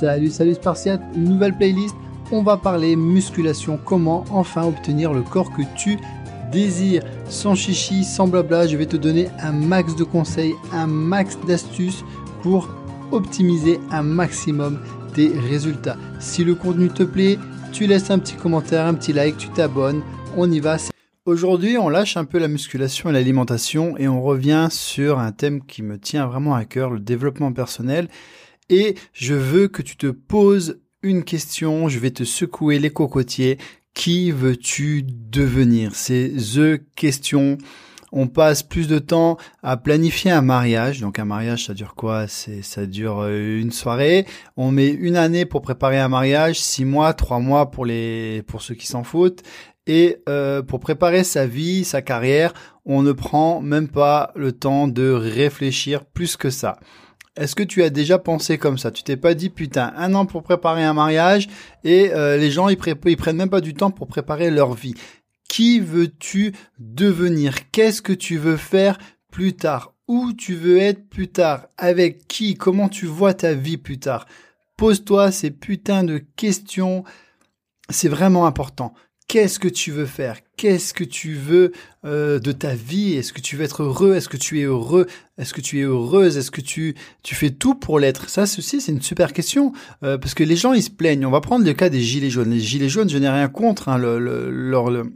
Salut, salut Spartiate, nouvelle playlist. On va parler musculation, comment enfin obtenir le corps que tu désires. Sans chichi, sans blabla, je vais te donner un max de conseils, un max d'astuces pour optimiser un maximum tes résultats. Si le contenu te plaît, tu laisses un petit commentaire, un petit like, tu t'abonnes, on y va. Aujourd'hui, on lâche un peu la musculation et l'alimentation et on revient sur un thème qui me tient vraiment à cœur, le développement personnel. Et je veux que tu te poses une question, je vais te secouer les cocotiers. Qui veux-tu devenir? C'est The Question on passe plus de temps à planifier un mariage. Donc un mariage, ça dure quoi? C'est ça dure euh, une soirée. On met une année pour préparer un mariage, six mois, trois mois pour les pour ceux qui s'en foutent. Et euh, pour préparer sa vie, sa carrière, on ne prend même pas le temps de réfléchir plus que ça. Est-ce que tu as déjà pensé comme ça? Tu t'es pas dit putain un an pour préparer un mariage et euh, les gens ils, ils prennent même pas du temps pour préparer leur vie. Qui veux-tu devenir? Qu'est-ce que tu veux faire plus tard? Où tu veux être plus tard? Avec qui? Comment tu vois ta vie plus tard? Pose-toi ces putains de questions. C'est vraiment important. Qu'est-ce que tu veux faire? Qu'est-ce que tu veux euh, de ta vie? Est-ce que tu veux être heureux? Est-ce que tu es heureux? Est-ce que tu es heureuse? Est-ce que tu tu fais tout pour l'être? Ça, ceci, c'est une super question euh, parce que les gens ils se plaignent. On va prendre le cas des gilets jaunes. Les gilets jaunes, je n'ai rien contre hein, le, le, leur, le,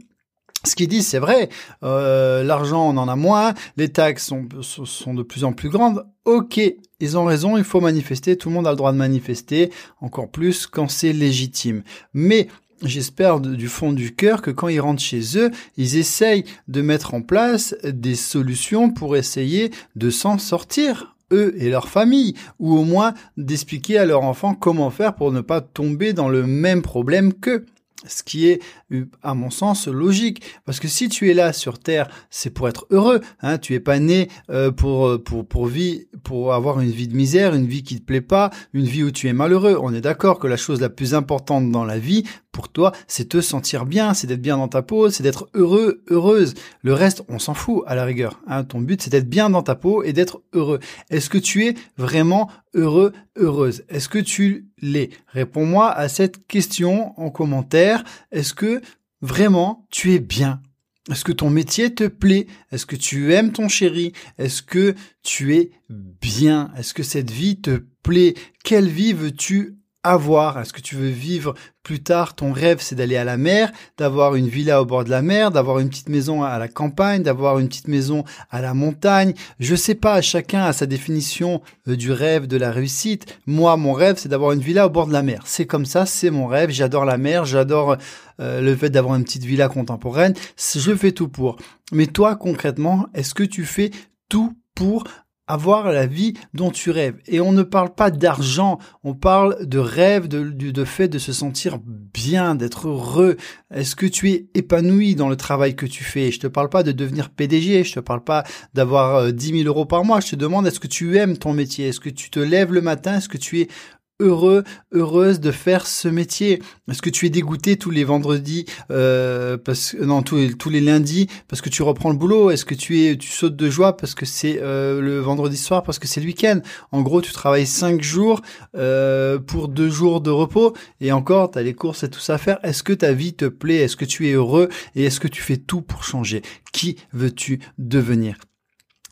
ce qu'ils disent, c'est vrai. Euh, L'argent, on en a moins. Les taxes sont, sont de plus en plus grandes. Ok, ils ont raison. Il faut manifester. Tout le monde a le droit de manifester. Encore plus quand c'est légitime. Mais J'espère du fond du cœur que quand ils rentrent chez eux, ils essayent de mettre en place des solutions pour essayer de s'en sortir eux et leur famille, ou au moins d'expliquer à leurs enfants comment faire pour ne pas tomber dans le même problème qu'eux. Ce qui est, à mon sens, logique. Parce que si tu es là sur Terre, c'est pour être heureux. Hein. Tu es pas né euh, pour, euh, pour, pour, vie, pour avoir une vie de misère, une vie qui te plaît pas, une vie où tu es malheureux. On est d'accord que la chose la plus importante dans la vie, pour toi, c'est te sentir bien, c'est d'être bien dans ta peau, c'est d'être heureux, heureuse. Le reste, on s'en fout à la rigueur. Hein. Ton but, c'est d'être bien dans ta peau et d'être heureux. Est-ce que tu es vraiment heureux, heureuse. Est-ce que tu l'es? Réponds-moi à cette question en commentaire. Est-ce que vraiment tu es bien? Est-ce que ton métier te plaît? Est-ce que tu aimes ton chéri? Est-ce que tu es bien? Est-ce que cette vie te plaît? Quelle vie veux-tu avoir Est-ce que tu veux vivre plus tard Ton rêve, c'est d'aller à la mer, d'avoir une villa au bord de la mer, d'avoir une petite maison à la campagne, d'avoir une petite maison à la montagne? Je sais pas, chacun a sa définition euh, du rêve, de la réussite. Moi, mon rêve, c'est d'avoir une villa au bord de la mer. C'est comme ça, c'est mon rêve. J'adore la mer, j'adore euh, le fait d'avoir une petite villa contemporaine. Je fais tout pour. Mais toi, concrètement, est-ce que tu fais tout pour avoir la vie dont tu rêves. Et on ne parle pas d'argent, on parle de rêve, de, de, fait de se sentir bien, d'être heureux. Est-ce que tu es épanoui dans le travail que tu fais? Je te parle pas de devenir PDG, je te parle pas d'avoir 10 euh, 000 euros par mois, je te demande est-ce que tu aimes ton métier? Est-ce que tu te lèves le matin? Est-ce que tu es heureux, heureuse de faire ce métier. Est-ce que tu es dégoûté tous les vendredis, euh, parce non tous les, lundis parce que tu reprends le boulot? Est-ce que tu es tu sautes de joie parce que c'est euh, le vendredi soir parce que c'est le week-end? En gros, tu travailles cinq jours euh, pour deux jours de repos et encore tu as les courses et tout ça à faire. Est-ce que ta vie te plaît? Est-ce que tu es heureux? Et est-ce que tu fais tout pour changer? Qui veux-tu devenir?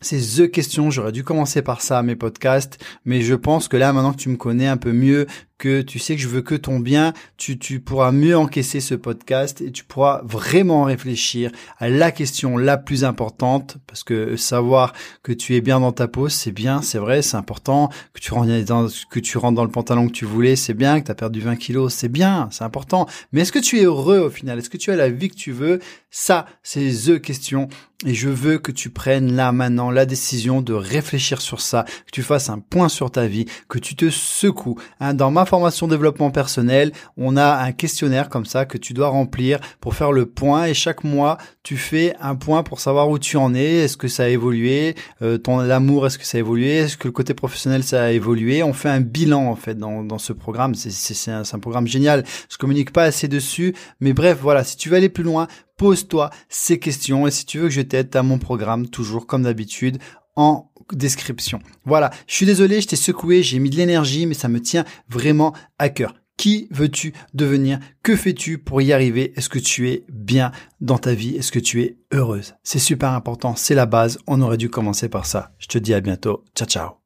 C'est The Question, j'aurais dû commencer par ça, mes podcasts, mais je pense que là, maintenant que tu me connais un peu mieux, que tu sais que je veux que ton bien, tu, pourras mieux encaisser ce podcast et tu pourras vraiment réfléchir à la question la plus importante, parce que savoir que tu es bien dans ta peau, c'est bien, c'est vrai, c'est important, que tu rentres dans, que tu rentres dans le pantalon que tu voulais, c'est bien, que tu as perdu 20 kilos, c'est bien, c'est important, mais est-ce que tu es heureux au final? Est-ce que tu as la vie que tu veux? Ça, c'est The Question. Et je veux que tu prennes là maintenant la décision de réfléchir sur ça, que tu fasses un point sur ta vie, que tu te secoues. Hein, dans ma formation développement personnel, on a un questionnaire comme ça que tu dois remplir pour faire le point et chaque mois tu fais un point pour savoir où tu en es, est-ce que ça a évolué, euh, ton l'amour est-ce que ça a évolué, est-ce que le côté professionnel ça a évolué? On fait un bilan en fait dans, dans ce programme, c'est un, un programme génial. Je communique pas assez dessus, mais bref voilà, si tu veux aller plus loin, pose-toi ces questions et si tu veux que je t'aide, à mon programme toujours comme d'habitude en description. Voilà, je suis désolé, je t'ai secoué, j'ai mis de l'énergie, mais ça me tient vraiment à cœur. Qui veux-tu devenir? Que fais-tu pour y arriver? Est-ce que tu es bien dans ta vie? Est-ce que tu es heureuse? C'est super important, c'est la base, on aurait dû commencer par ça. Je te dis à bientôt, ciao ciao